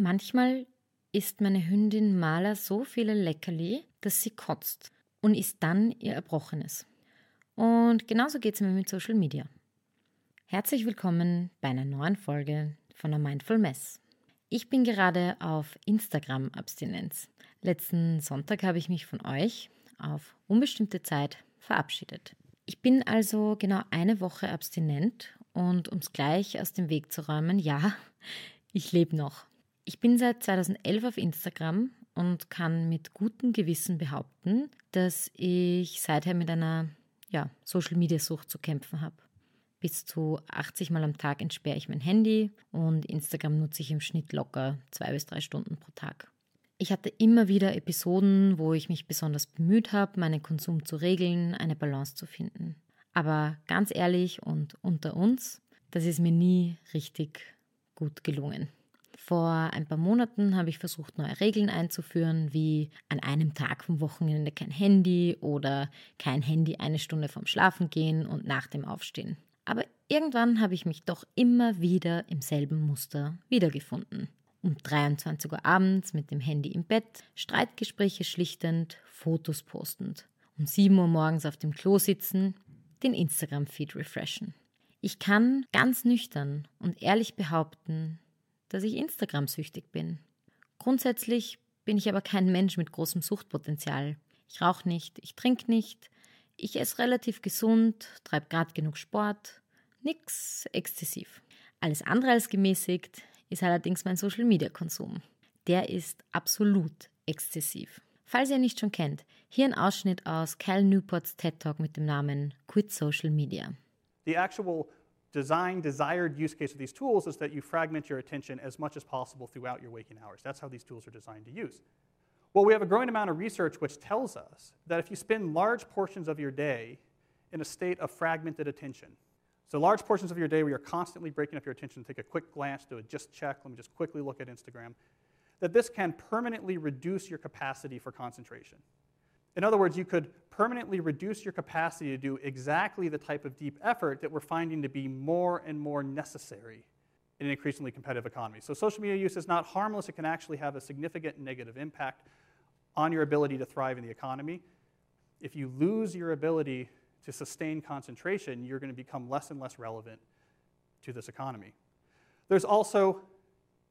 Manchmal isst meine Hündin Mala so viele Leckerli, dass sie kotzt und isst dann ihr Erbrochenes. Und genauso geht es mir mit Social Media. Herzlich willkommen bei einer neuen Folge von der Mindful Mess. Ich bin gerade auf Instagram-Abstinenz. Letzten Sonntag habe ich mich von euch auf unbestimmte Zeit verabschiedet. Ich bin also genau eine Woche abstinent und um es gleich aus dem Weg zu räumen, ja, ich lebe noch. Ich bin seit 2011 auf Instagram und kann mit gutem Gewissen behaupten, dass ich seither mit einer ja, Social-Media-Sucht zu kämpfen habe. Bis zu 80 Mal am Tag entsperre ich mein Handy und Instagram nutze ich im Schnitt locker zwei bis drei Stunden pro Tag. Ich hatte immer wieder Episoden, wo ich mich besonders bemüht habe, meinen Konsum zu regeln, eine Balance zu finden. Aber ganz ehrlich und unter uns, das ist mir nie richtig gut gelungen. Vor ein paar Monaten habe ich versucht, neue Regeln einzuführen, wie an einem Tag vom Wochenende kein Handy oder kein Handy eine Stunde vorm Schlafengehen und nach dem Aufstehen. Aber irgendwann habe ich mich doch immer wieder im selben Muster wiedergefunden. Um 23 Uhr abends mit dem Handy im Bett, Streitgespräche schlichtend, Fotos postend. Um 7 Uhr morgens auf dem Klo sitzen, den Instagram-Feed refreshen. Ich kann ganz nüchtern und ehrlich behaupten, dass ich Instagram-süchtig bin. Grundsätzlich bin ich aber kein Mensch mit großem Suchtpotenzial. Ich rauche nicht, ich trinke nicht, ich esse relativ gesund, treibe gerade genug Sport, nix exzessiv. Alles andere als gemäßigt ist allerdings mein Social-Media-Konsum. Der ist absolut exzessiv. Falls ihr nicht schon kennt, hier ein Ausschnitt aus Cal Newports TED Talk mit dem Namen Quit Social Media. The actual design desired use case of these tools is that you fragment your attention as much as possible throughout your waking hours. That's how these tools are designed to use. Well, we have a growing amount of research which tells us that if you spend large portions of your day in a state of fragmented attention, so large portions of your day where you're constantly breaking up your attention, take a quick glance, do a just check, let me just quickly look at Instagram, that this can permanently reduce your capacity for concentration. In other words, you could permanently reduce your capacity to do exactly the type of deep effort that we're finding to be more and more necessary in an increasingly competitive economy. So social media use is not harmless, it can actually have a significant negative impact on your ability to thrive in the economy. If you lose your ability to sustain concentration, you're going to become less and less relevant to this economy. There's also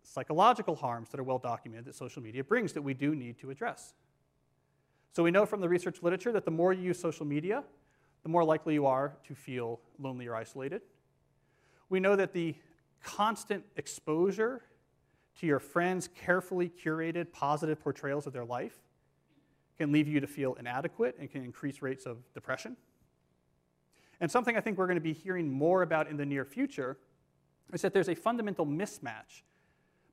psychological harms that are well documented that social media brings that we do need to address. So we know from the research literature that the more you use social media, the more likely you are to feel lonely or isolated. We know that the constant exposure to your friends' carefully curated positive portrayals of their life can leave you to feel inadequate and can increase rates of depression. And something I think we're going to be hearing more about in the near future is that there's a fundamental mismatch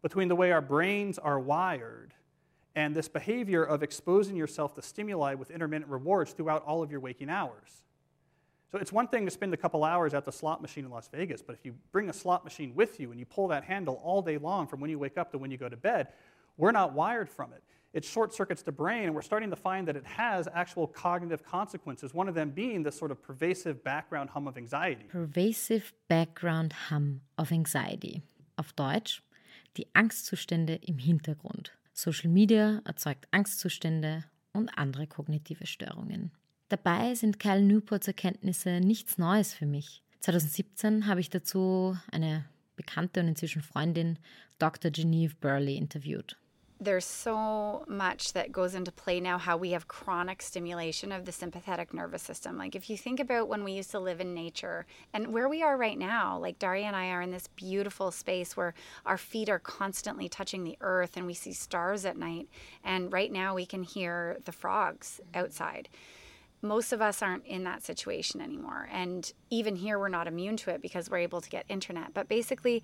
between the way our brains are wired and this behavior of exposing yourself to stimuli with intermittent rewards throughout all of your waking hours. So it's one thing to spend a couple hours at the slot machine in Las Vegas, but if you bring a slot machine with you and you pull that handle all day long from when you wake up to when you go to bed, we're not wired from it it short circuits the brain, and we're starting to find that it has actual cognitive consequences, one of them being this sort of pervasive background hum of anxiety. Pervasive background hum of anxiety. Auf Deutsch, die Angstzustände im Hintergrund. Social Media erzeugt Angstzustände und andere kognitive Störungen. Dabei sind Kyle Newports Erkenntnisse nichts Neues für mich. 2017 habe ich dazu eine bekannte und inzwischen Freundin, Dr. Genevieve Burley, interviewt. There's so much that goes into play now how we have chronic stimulation of the sympathetic nervous system. Like, if you think about when we used to live in nature and where we are right now, like Daria and I are in this beautiful space where our feet are constantly touching the earth and we see stars at night. And right now we can hear the frogs outside. Most of us aren't in that situation anymore. And even here, we're not immune to it because we're able to get internet. But basically,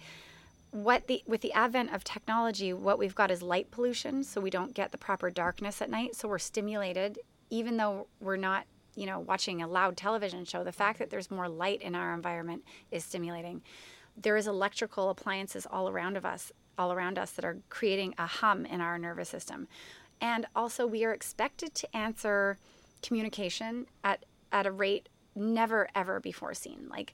what the with the advent of technology what we've got is light pollution so we don't get the proper darkness at night. So we're stimulated even though we're not you know watching a loud television show the fact that there's more light in our environment is stimulating. There is electrical appliances all around of us all around us that are creating a hum in our nervous system. And also we are expected to answer communication at at a rate never ever before seen. Like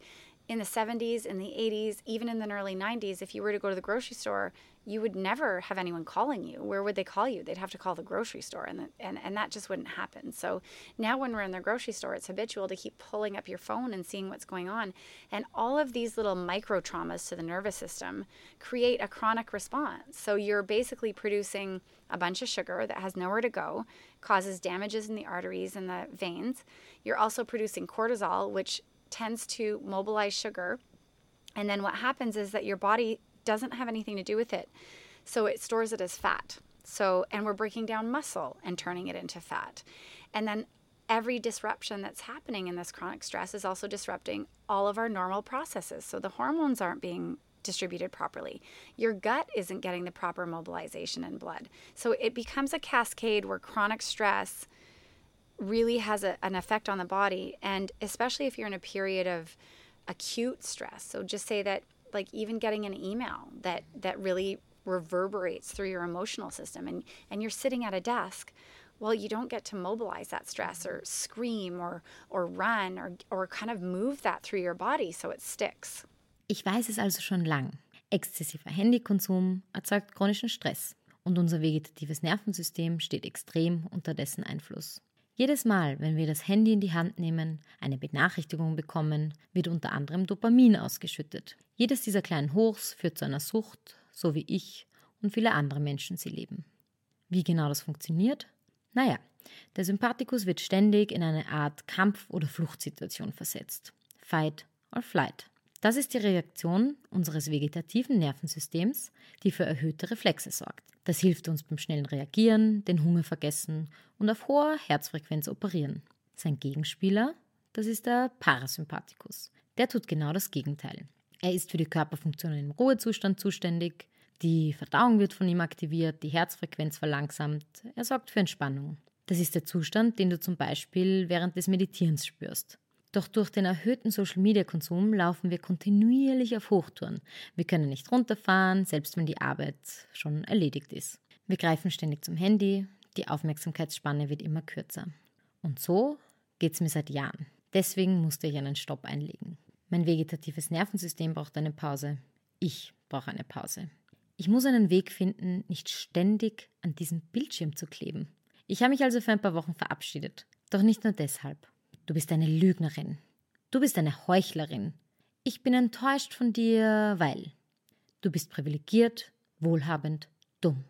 in the 70s, in the 80s, even in the early 90s, if you were to go to the grocery store, you would never have anyone calling you. Where would they call you? They'd have to call the grocery store, and, the, and, and that just wouldn't happen. So now, when we're in the grocery store, it's habitual to keep pulling up your phone and seeing what's going on. And all of these little micro traumas to the nervous system create a chronic response. So you're basically producing a bunch of sugar that has nowhere to go, causes damages in the arteries and the veins. You're also producing cortisol, which tends to mobilize sugar. And then what happens is that your body doesn't have anything to do with it. So it stores it as fat. So, and we're breaking down muscle and turning it into fat. And then every disruption that's happening in this chronic stress is also disrupting all of our normal processes. So the hormones aren't being distributed properly. Your gut isn't getting the proper mobilization in blood. So it becomes a cascade where chronic stress really has a, an effect on the body. And especially if you're in a period of acute stress. So just say that like even getting an email that that really reverberates through your emotional system and and you're sitting at a desk well you don't get to mobilize that stress or scream or or run or or kind of move that through your body so it sticks Ich weiß es also schon lang. Exzessiver Handykonsum erzeugt chronischen Stress und unser vegetatives Nervensystem steht extrem unter dessen Einfluss. Jedes Mal, wenn wir das Handy in die Hand nehmen, eine Benachrichtigung bekommen, wird unter anderem Dopamin ausgeschüttet. Jedes dieser kleinen Hochs führt zu einer Sucht, so wie ich und viele andere Menschen sie leben. Wie genau das funktioniert? Naja, der Sympathikus wird ständig in eine Art Kampf- oder Fluchtsituation versetzt. Fight or flight. Das ist die Reaktion unseres vegetativen Nervensystems, die für erhöhte Reflexe sorgt. Das hilft uns beim schnellen Reagieren, den Hunger vergessen und auf hoher Herzfrequenz operieren. Sein Gegenspieler, das ist der Parasympathikus. Der tut genau das Gegenteil. Er ist für die Körperfunktionen im Ruhezustand zuständig, die Verdauung wird von ihm aktiviert, die Herzfrequenz verlangsamt, er sorgt für Entspannung. Das ist der Zustand, den du zum Beispiel während des Meditierens spürst. Doch durch den erhöhten Social-Media-Konsum laufen wir kontinuierlich auf Hochtouren. Wir können nicht runterfahren, selbst wenn die Arbeit schon erledigt ist. Wir greifen ständig zum Handy, die Aufmerksamkeitsspanne wird immer kürzer. Und so geht es mir seit Jahren. Deswegen musste ich einen Stopp einlegen. Mein vegetatives Nervensystem braucht eine Pause. Ich brauche eine Pause. Ich muss einen Weg finden, nicht ständig an diesem Bildschirm zu kleben. Ich habe mich also für ein paar Wochen verabschiedet. Doch nicht nur deshalb. Du bist eine Lügnerin. Du bist eine Heuchlerin. Ich bin enttäuscht von dir, weil du bist privilegiert, wohlhabend, dumm.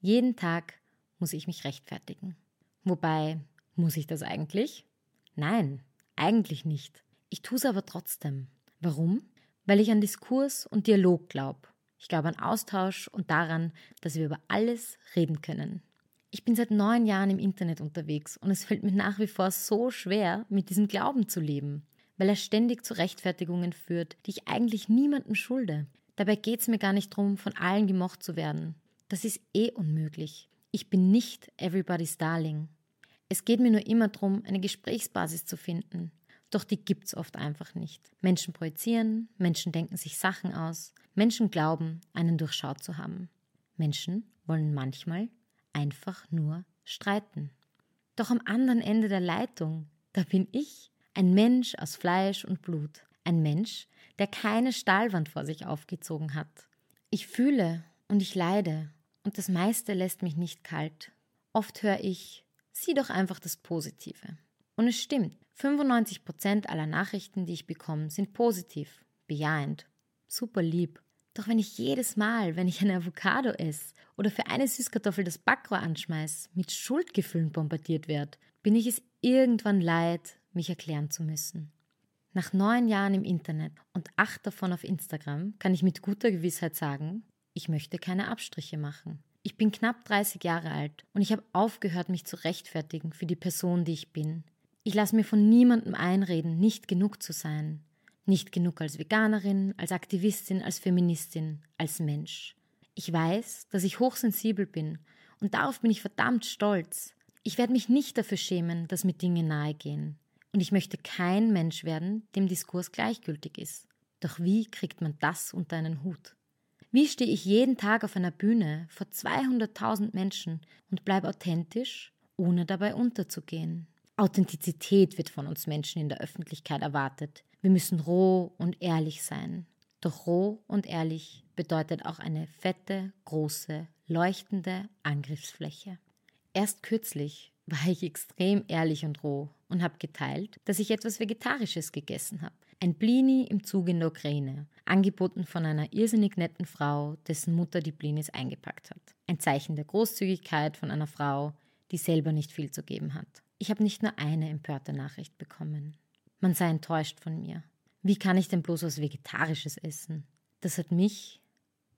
Jeden Tag muss ich mich rechtfertigen. Wobei, muss ich das eigentlich? Nein, eigentlich nicht. Ich tue es aber trotzdem. Warum? Weil ich an Diskurs und Dialog glaube. Ich glaube an Austausch und daran, dass wir über alles reden können. Ich bin seit neun Jahren im Internet unterwegs und es fällt mir nach wie vor so schwer, mit diesem Glauben zu leben, weil er ständig zu Rechtfertigungen führt, die ich eigentlich niemandem schulde. Dabei geht es mir gar nicht darum, von allen gemocht zu werden. Das ist eh unmöglich. Ich bin nicht everybody's darling. Es geht mir nur immer darum, eine Gesprächsbasis zu finden. Doch die gibt's oft einfach nicht. Menschen projizieren, Menschen denken sich Sachen aus, Menschen glauben, einen durchschaut zu haben. Menschen wollen manchmal einfach nur streiten. Doch am anderen Ende der Leitung, da bin ich, ein Mensch aus Fleisch und Blut, ein Mensch, der keine Stahlwand vor sich aufgezogen hat. Ich fühle und ich leide und das meiste lässt mich nicht kalt. Oft höre ich, sieh doch einfach das Positive. Und es stimmt, 95 Prozent aller Nachrichten, die ich bekomme, sind positiv, bejahend, super lieb. Doch wenn ich jedes Mal, wenn ich eine Avocado esse oder für eine Süßkartoffel das Backrohr anschmeiß, mit Schuldgefühlen bombardiert werde, bin ich es irgendwann leid, mich erklären zu müssen. Nach neun Jahren im Internet und acht davon auf Instagram kann ich mit guter Gewissheit sagen, ich möchte keine Abstriche machen. Ich bin knapp 30 Jahre alt und ich habe aufgehört, mich zu rechtfertigen für die Person, die ich bin. Ich lasse mir von niemandem einreden, nicht genug zu sein. Nicht genug als Veganerin, als Aktivistin, als Feministin, als Mensch. Ich weiß, dass ich hochsensibel bin und darauf bin ich verdammt stolz. Ich werde mich nicht dafür schämen, dass mir Dinge nahe gehen. Und ich möchte kein Mensch werden, dem Diskurs gleichgültig ist. Doch wie kriegt man das unter einen Hut? Wie stehe ich jeden Tag auf einer Bühne vor 200.000 Menschen und bleibe authentisch, ohne dabei unterzugehen? Authentizität wird von uns Menschen in der Öffentlichkeit erwartet. Wir müssen roh und ehrlich sein. Doch roh und ehrlich bedeutet auch eine fette, große, leuchtende Angriffsfläche. Erst kürzlich war ich extrem ehrlich und roh und habe geteilt, dass ich etwas Vegetarisches gegessen habe. Ein Blini im Zug in der Ukraine, angeboten von einer irrsinnig netten Frau, dessen Mutter die Blinis eingepackt hat. Ein Zeichen der Großzügigkeit von einer Frau, die selber nicht viel zu geben hat. Ich habe nicht nur eine empörte Nachricht bekommen. Man sei enttäuscht von mir. Wie kann ich denn bloß was Vegetarisches essen? Das hat mich,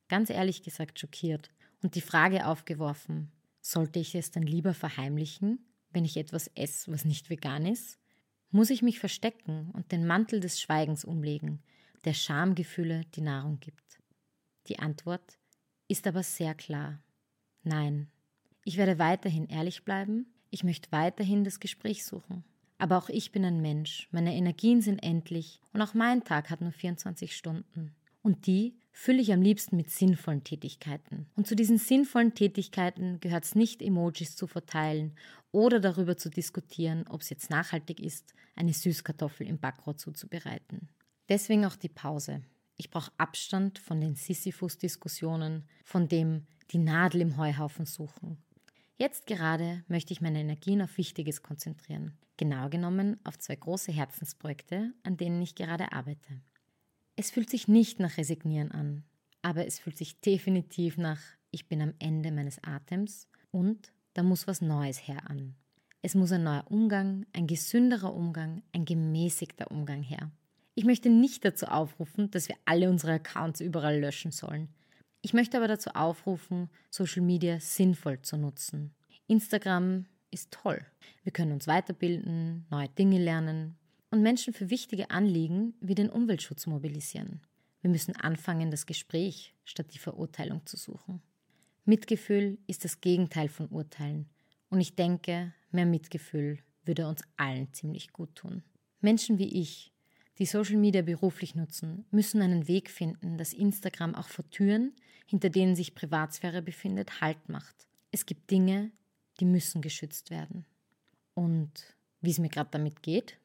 ganz ehrlich gesagt, schockiert und die Frage aufgeworfen, sollte ich es dann lieber verheimlichen, wenn ich etwas esse, was nicht vegan ist? Muss ich mich verstecken und den Mantel des Schweigens umlegen, der Schamgefühle die Nahrung gibt? Die Antwort ist aber sehr klar. Nein. Ich werde weiterhin ehrlich bleiben, ich möchte weiterhin das Gespräch suchen. Aber auch ich bin ein Mensch, meine Energien sind endlich und auch mein Tag hat nur 24 Stunden. Und die fülle ich am liebsten mit sinnvollen Tätigkeiten. Und zu diesen sinnvollen Tätigkeiten gehört es nicht, Emojis zu verteilen oder darüber zu diskutieren, ob es jetzt nachhaltig ist, eine Süßkartoffel im Backrohr zuzubereiten. Deswegen auch die Pause. Ich brauche Abstand von den Sisyphus-Diskussionen, von dem die Nadel im Heuhaufen suchen. Jetzt gerade möchte ich meine Energien auf Wichtiges konzentrieren. Genau genommen auf zwei große Herzensprojekte, an denen ich gerade arbeite. Es fühlt sich nicht nach Resignieren an, aber es fühlt sich definitiv nach Ich bin am Ende meines Atems und da muss was Neues her an. Es muss ein neuer Umgang, ein gesünderer Umgang, ein gemäßigter Umgang her. Ich möchte nicht dazu aufrufen, dass wir alle unsere Accounts überall löschen sollen. Ich möchte aber dazu aufrufen, Social Media sinnvoll zu nutzen. Instagram ist toll. Wir können uns weiterbilden, neue Dinge lernen und Menschen für wichtige Anliegen wie den Umweltschutz mobilisieren. Wir müssen anfangen, das Gespräch statt die Verurteilung zu suchen. Mitgefühl ist das Gegenteil von Urteilen. Und ich denke, mehr Mitgefühl würde uns allen ziemlich gut tun. Menschen wie ich, die Social Media beruflich nutzen, müssen einen Weg finden, dass Instagram auch vor Türen, hinter denen sich Privatsphäre befindet, Halt macht. Es gibt Dinge, die müssen geschützt werden. Und wie es mir gerade damit geht?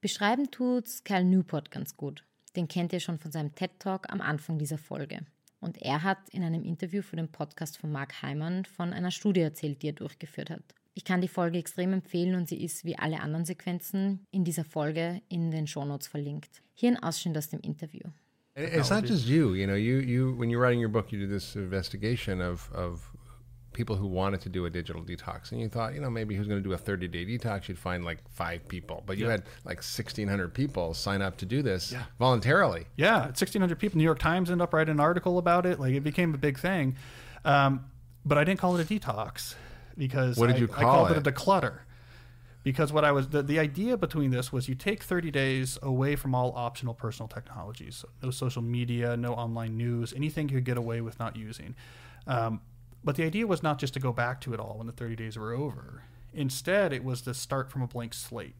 Beschreiben tut's Cal Newport ganz gut. Den kennt ihr schon von seinem TED Talk am Anfang dieser Folge. Und er hat in einem Interview für den Podcast von Mark Heimann von einer Studie erzählt, die er durchgeführt hat. Ich kann die Folge extrem empfehlen und sie ist wie alle anderen Sequenzen in dieser Folge in den Shownotes verlinkt. Hier ein Ausschnitt aus dem Interview. It's not just you, you know. You you when you're writing your book, you do this investigation of of people who wanted to do a digital detox and you thought you know maybe who's going to do a 30 day detox you'd find like five people but you Yeah. had like 1600 people sign up to do this Yeah. voluntarily Yeah, 1,600 people. New York Times ended up writing an article about it. Like it became a big thing. Um, but I didn't call it a detox because What did I, you I call called it? it? a declutter. Because what I was the, the idea between this was you take 30 days away from all optional personal technologies, so no social media, no online news, anything you could get away with not using. Um, but the idea was not just to go back to it all when the 30 days were over. Instead, it was to start from a blank slate.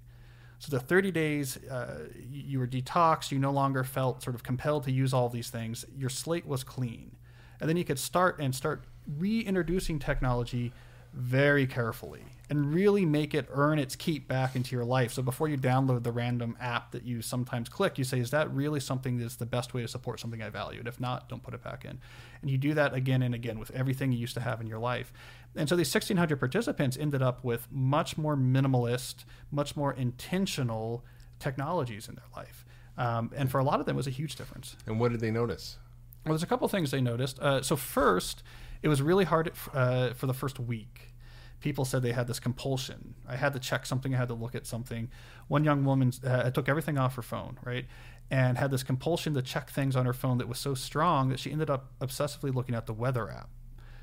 So the 30 days, uh, you you were detoxed. You no longer felt sort of compelled to use all these things. Your slate was clean, and then you could start and start reintroducing technology very carefully and really make it earn its keep back into your life. So before you download the random app that you sometimes click, you say, "Is that really something that's the best way to support something I value?" If not, don't put it back in. And you do that again and again with everything you used to have in your life. And so these 1,600 participants ended up with much more minimalist, much more intentional technologies in their life. Um, and for a lot of them, it was a huge difference. and what did they notice Well, there's a couple things they noticed. Uh, so first, it was really hard uh, for the first week. People said they had this compulsion. I had to check something. I had to look at something. One young woman uh, took everything off her phone, right, and had this compulsion to check things on her phone that was so strong that she ended up obsessively looking at the weather app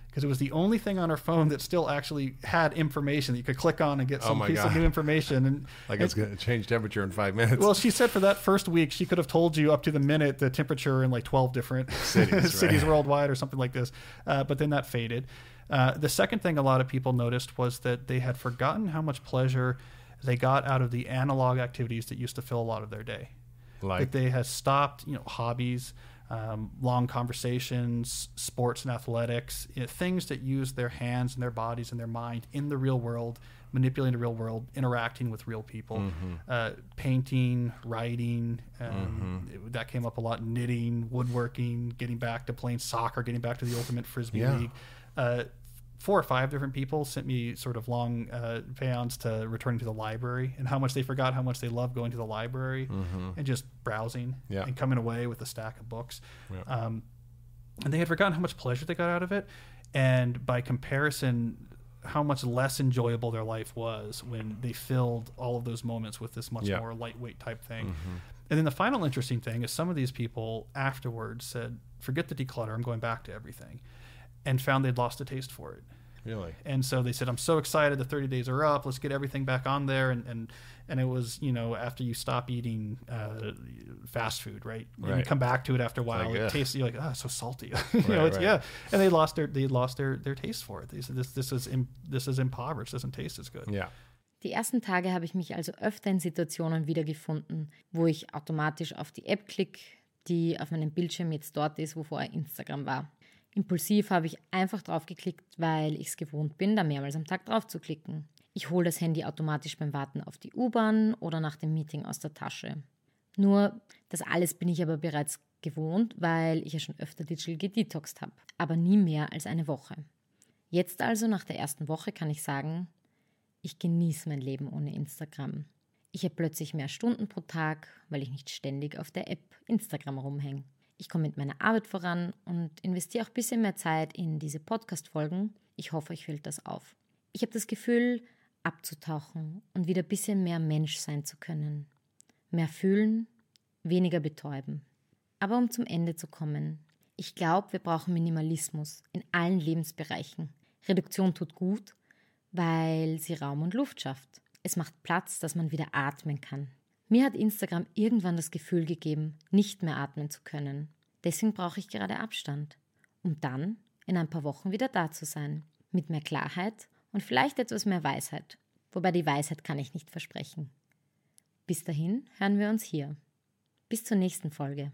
because it was the only thing on her phone that still actually had information that you could click on and get Oh some my piece of new information. And like it's going to change temperature in five minutes well, she said for that first week, she could have told you up to the minute the temperature in like 12 different Cities, cities worldwide or something like this. Uh, but then that faded. Uh, the second thing a lot of people noticed was that they had forgotten how much pleasure they got out of the analog activities that used to fill a lot of their day. like that they had stopped, you know, hobbies. Um, long conversations, sports and athletics, you know, things that use their hands and their bodies and their mind in the real world, manipulating the real world, interacting with real people, Mm-hmm. uh, painting, writing. Um, it- that came up a lot. Knitting, woodworking, getting back to playing soccer, getting back to the ultimate frisbee Yeah. league. Uh, four or five different people sent me sort of long uh, to returning to the library and how much they forgot how much they love going to the library and just browsing Mm-hmm. Yeah. and coming away with a stack of books. Yeah. Um, and they had forgotten how much pleasure they got out of it. And by comparison, how much less enjoyable their life was when they filled all of those moments with this much Yeah. more lightweight type thing. And then the final interesting thing is some of these people afterwards said, forget the declutter, I'm going back to everything, and found they'd lost a taste for it. Really? And so they said, I'm so excited. The 30 days are up. Let's get everything back on there. And, and, and it was, you know, after you stop eating uh, fast food, right? And you come back to it after a while. like, it ugh. tastes, you're like, oh, so salty. you know, it's, right. yeah. And they lost their, they lost their, their taste for it. They said, this, this is, im, this is impoverished. Doesn't taste as good. Yeah. Die ersten Tage habe ich mich also öfter in Situationen wiedergefunden, wo ich automatisch auf die App klicke, die auf meinem Bildschirm jetzt dort ist, wo vorher Instagram war. Impulsiv habe ich einfach drauf geklickt, weil ich es gewohnt bin, da mehrmals am Tag drauf zu klicken. Ich hole das Handy automatisch beim Warten auf die U-Bahn oder nach dem Meeting aus der Tasche. Nur, das alles bin ich aber bereits gewohnt, weil ich ja schon öfter digital gedetoxed habe, aber nie mehr als eine Woche. Jetzt also nach der ersten Woche kann ich sagen, ich genieße mein Leben ohne Instagram. Ich habe plötzlich mehr Stunden pro Tag, weil ich nicht ständig auf der App Instagram rumhänge. Ich komme mit meiner Arbeit voran und investiere auch ein bisschen mehr Zeit in diese Podcast-Folgen. Ich hoffe, euch fällt das auf. Ich habe das Gefühl, abzutauchen und wieder ein bisschen mehr Mensch sein zu können. Mehr fühlen, weniger betäuben. Aber um zum Ende zu kommen, ich glaube, wir brauchen Minimalismus in allen Lebensbereichen. Reduktion tut gut, weil sie Raum und Luft schafft. Es macht Platz, dass man wieder atmen kann. Mir hat Instagram irgendwann das Gefühl gegeben, nicht mehr atmen zu können. Deswegen brauche ich gerade Abstand, um dann in ein paar Wochen wieder da zu sein, mit mehr Klarheit und vielleicht etwas mehr Weisheit. Wobei die Weisheit kann ich nicht versprechen. Bis dahin hören wir uns hier. Bis zur nächsten Folge.